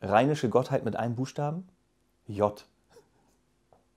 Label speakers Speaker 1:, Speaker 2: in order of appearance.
Speaker 1: rheinische Gottheit mit einem Buchstaben? J.